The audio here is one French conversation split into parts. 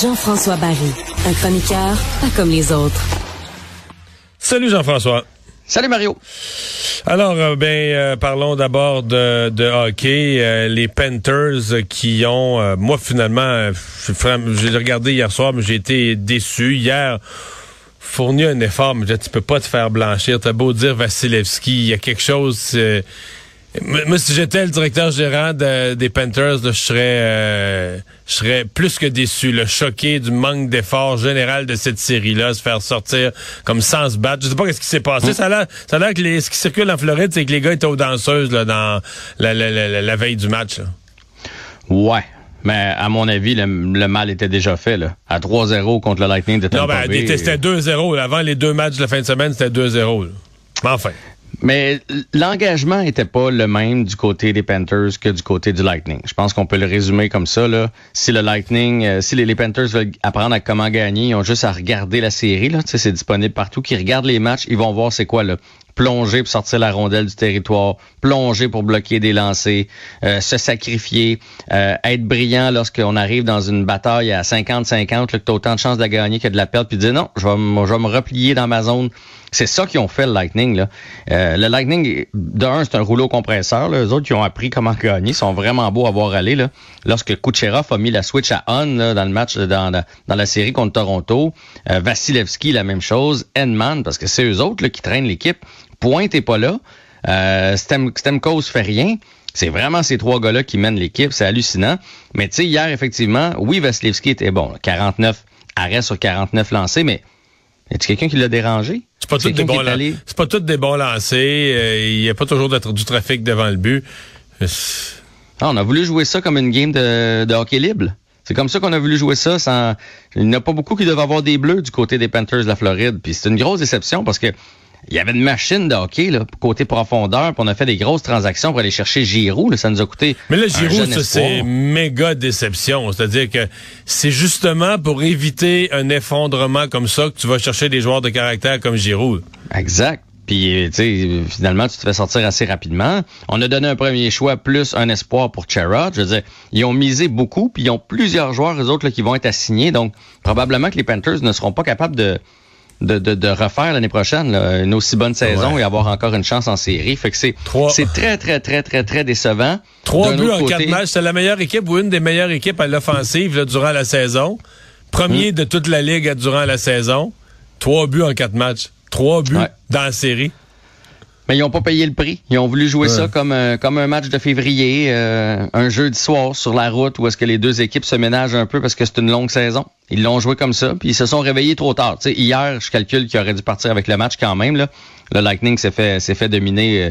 Jean-François Barry, un chroniqueur pas comme les autres. Salut Jean-François. Salut Mario. Alors, euh, ben, euh, parlons d'abord de, de hockey. Euh, les Panthers qui ont, moi finalement, j'ai regardé hier soir, mais j'ai été déçu. Hier, fourni un effort, mais tu peux pas te faire blanchir. T'as beau dire Vasilevski, il y a quelque chose. Moi, si j'étais le directeur gérant des Panthers, je serais, euh, je serais plus que déçu, le choqué du manque d'effort général de cette série-là, se faire sortir comme sans se battre. Je sais pas ce qui s'est passé. Ça a l'air, ça a que ce qui circule en Floride, c'est que les gars étaient aux danseuses dans la, veille du match. Ouais, mais à mon avis, le, mal était déjà fait. Là. À 3-0 contre le Lightning de Tampa Non, ben, c'était 2-0. Avant les deux matchs de la fin de semaine, c'était 2-0. Enfin. Mais l'engagement était pas le même du côté des Panthers que du côté du Lightning. Je pense qu'on peut le résumer comme ça. Là. Si le Lightning, euh, si les, Panthers veulent apprendre à comment gagner, ils ont juste à regarder la série. Là. C'est disponible partout. Qui regardent les matchs, ils vont voir c'est quoi là. Plonger pour sortir la rondelle du territoire, plonger pour bloquer des lancers, euh, se sacrifier, euh, être brillant lorsqu'on arrive dans une bataille à 50-50, que tu as autant de chances de la gagner que de la perdre, puis dire non, je vais, je vais me replier dans ma zone c'est ça qu'ils ont fait, le Lightning. Là. Euh, le Lightning, d'un, c'est un rouleau compresseur. Les autres qui ont appris comment gagner sont vraiment beaux à voir aller. Là. Lorsque Kucherov a mis la switch à on dans le match, dans la, dans la série contre Toronto, euh, Vasilevski, la même chose, Edman, parce que c'est eux autres là, qui traînent l'équipe. Pointe est pas là. Euh, Stem, Stemkos fait rien. C'est vraiment ces trois gars-là qui mènent l'équipe. C'est hallucinant. Mais tu sais, hier, effectivement, oui, Vasilevski était bon. 49 arrêts sur 49 lancés, mais y quelqu'un qui l'a dérangé? C'est pas, tout des bons c'est pas tout des bons lancés. Euh, il n'y a pas toujours du trafic devant le but. Ah, on a voulu jouer ça comme une game de, de hockey libre. C'est comme ça qu'on a voulu jouer ça. Sans... Il n'y en a pas beaucoup qui doivent avoir des bleus du côté des Panthers de la Floride. Puis c'est une grosse déception parce que il y avait une machine de hockey, là, côté profondeur, puis on a fait des grosses transactions pour aller chercher Giroud. ça nous a coûté. Mais là, Giroud, ça, c'est méga déception. C'est-à-dire que c'est justement pour éviter un effondrement comme ça que tu vas chercher des joueurs de caractère comme Giroud. Exact. Puis, tu sais, finalement, tu te fais sortir assez rapidement. On a donné un premier choix plus un espoir pour Cherrod. Je veux dire, ils ont misé beaucoup, puis ils ont plusieurs joueurs, eux autres, qui vont être assignés. Donc, probablement que les Panthers ne seront pas capables de, de, de, de refaire l'année prochaine une aussi bonne saison et avoir encore une chance en série. Fait que c'est c'est très très très très très décevant. Trois buts en quatre matchs, c'est la meilleure équipe ou une des meilleures équipes à l'offensive durant la saison. Premier hmm. de toute la ligue durant la saison. Trois buts en quatre matchs. Trois buts dans la série. Mais ils n'ont pas payé le prix. Ils ont voulu jouer ça comme un, comme un match de février, euh, un jeudi soir sur la route où est-ce que les deux équipes se ménagent un peu parce que c'est une longue saison. Ils l'ont joué comme ça, puis ils se sont réveillés trop tard. sais, hier, je calcule qu'ils auraient dû partir avec le match quand même. Là. Le Lightning s'est fait, s'est fait dominer, euh,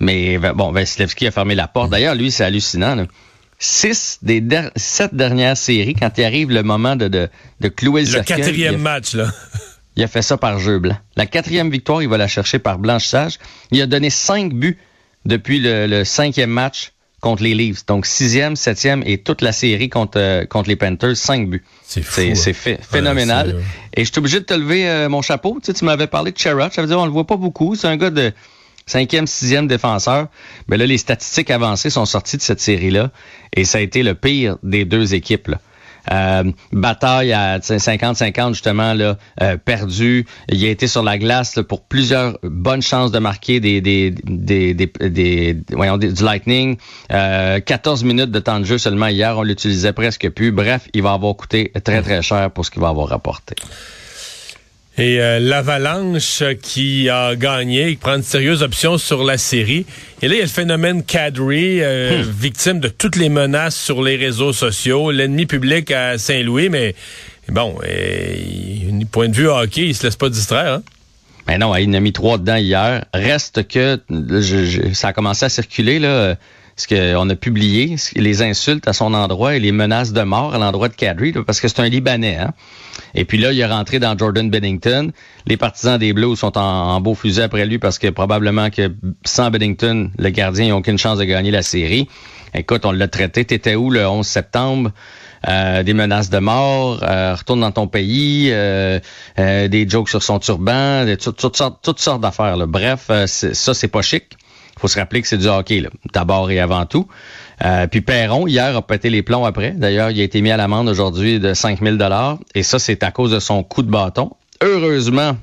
mais bon, Vasilevski a fermé la porte. D'ailleurs, lui, c'est hallucinant. Là. Six des sept dernières séries, quand il arrive le moment de, de, de clouer le, le quatrième match, là. Il a fait ça par jeu blanc. La quatrième victoire, il va la chercher par blanchissage. Il a donné cinq buts depuis le, cinquième match contre les Leafs. Donc sixième, septième et toute la série contre, euh, contre les Panthers, cinq buts. C'est C'est hein. phénoménal. et je suis obligé de te lever euh, mon chapeau. Tu, sais, tu m'avais parlé de Sherrod. Ça veut dire on le voit pas beaucoup. C'est un gars de cinquième, sixième défenseur. Mais là, les statistiques avancées sont sorties de cette série-là. Et ça a été le pire des deux équipes. Là. Euh, bataille à 50-50 justement là euh, perdu. Il a été sur la glace pour plusieurs bonnes chances de marquer des des des, des, voyons, du Lightning. 14 euh, minutes de temps de jeu seulement hier, on l'utilisait presque plus. Bref, il va avoir coûté très très cher pour ce qu'il va avoir rapporté. Et euh, l'Avalanche qui a gagné, qui prend une sérieuse option sur la série. Et là, il y a le phénomène Cadry, euh, hmm. victime de toutes les menaces sur les réseaux sociaux, l'ennemi public à Saint-Louis, mais bon, du point de vue hockey, il se laisse pas distraire. Hein? Mais non, il en a mis trois dedans hier. Reste que ça a commencé à circuler là ce qu'on a publié, les insultes à son endroit et les menaces de mort à l'endroit de Kadri, parce que c'est un Libanais. Hein? Et puis là, il est rentré dans Jordan Bennington. Les partisans des Blues sont en, beau fusil après lui parce que probablement que sans Bennington, le gardien, n'a aucune chance de gagner la série. Écoute, on l'a traité. T'étais où le 11 septembre? Euh, des menaces de mort, euh, retourne dans ton pays, euh, des jokes sur son turban, toutes, sortes, toutes sortes d'affaires. Bref, ça, c'est pas chic. Faut se rappeler que c'est du hockey, d'abord et avant tout. puis Perron, hier, a pété les plombs après. D'ailleurs, il a été mis à l'amende aujourd'hui de 5000 dollars. Et ça, c'est à cause de son coup de bâton. Heureusement,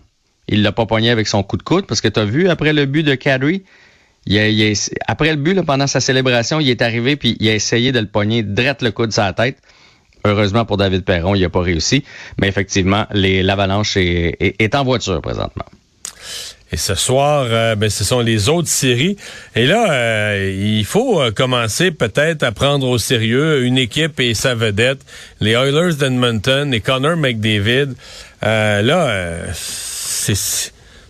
il l'a pas pogné avec son coup de coude parce que tu as vu après le but de Kadri, il après le but, pendant sa célébration, il est arrivé puis il a essayé de le pogner direct le coude sur la tête. Heureusement pour David Perron, il n'a pas réussi. Mais effectivement, l'avalanche est, en voiture présentement. Et ce soir, euh, ben, ce sont les autres séries. Et là, euh, il faut euh, commencer peut-être à prendre au sérieux une équipe et sa vedette, les Oilers d'Edmonton et Connor McDavid. là, c'est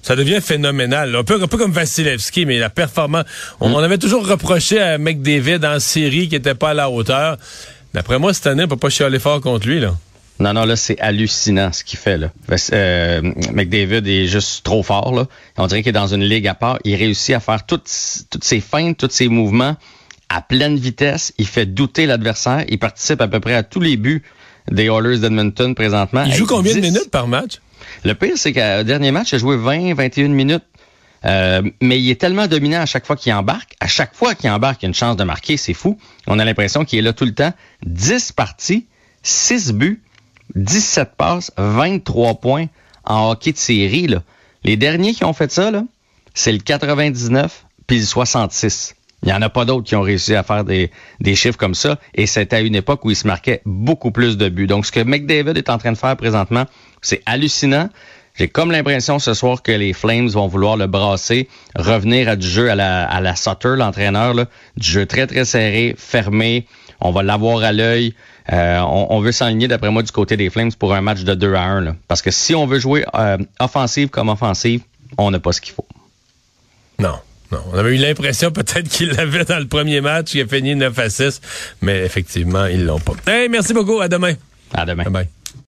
ça devient phénoménal. Un peu, un peu comme Vasilevski, mais la performance. On, mm. on, avait toujours reproché à McDavid en série qui n'était pas à la hauteur. D'après moi, cette année, on peut pas chialer fort contre lui, là. Non, non, là, c'est hallucinant ce qu'il fait. Là. Euh, McDavid est juste trop fort. Là. On dirait qu'il est dans une ligue à part. Il réussit à faire toutes, toutes ses feintes, tous ses mouvements à pleine vitesse. Il fait douter l'adversaire. Il participe à peu près à tous les buts des Oilers d'Edmonton présentement. Il joue combien de minutes par match? Le pire, c'est qu'au dernier match, il a joué 20, 21 minutes. Euh, mais il est tellement dominant à chaque fois qu'il embarque. À chaque fois qu'il embarque, il a une chance de marquer. C'est fou. On a l'impression qu'il est là tout le temps. 10 parties, 6 buts, 17 passes, 23 points en hockey de série. Là. Les derniers qui ont fait ça, c'est le 99 puis le 66. Il n'y en a pas d'autres qui ont réussi à faire des, chiffres comme ça. Et c'était à une époque où il se marquait beaucoup plus de buts. Donc, ce que McDavid est en train de faire présentement, c'est hallucinant. J'ai comme l'impression ce soir que les Flames vont vouloir le brasser, revenir à du jeu à la, à la Sutter, l'entraîneur, du jeu très, très serré, fermé. On va l'avoir à l'œil. Euh, on, veut s'enligner, d'après moi, du côté des Flames pour un match de 2 à 1. Parce que si on veut jouer euh, offensive comme offensive, on n'a pas ce qu'il faut. Non. Non, on avait eu l'impression peut-être qu'il l'avait dans le premier match, qui a fini 9 à 6, mais effectivement, ils l'ont pas. Hey, merci beaucoup. À demain. À demain. Bye. -bye.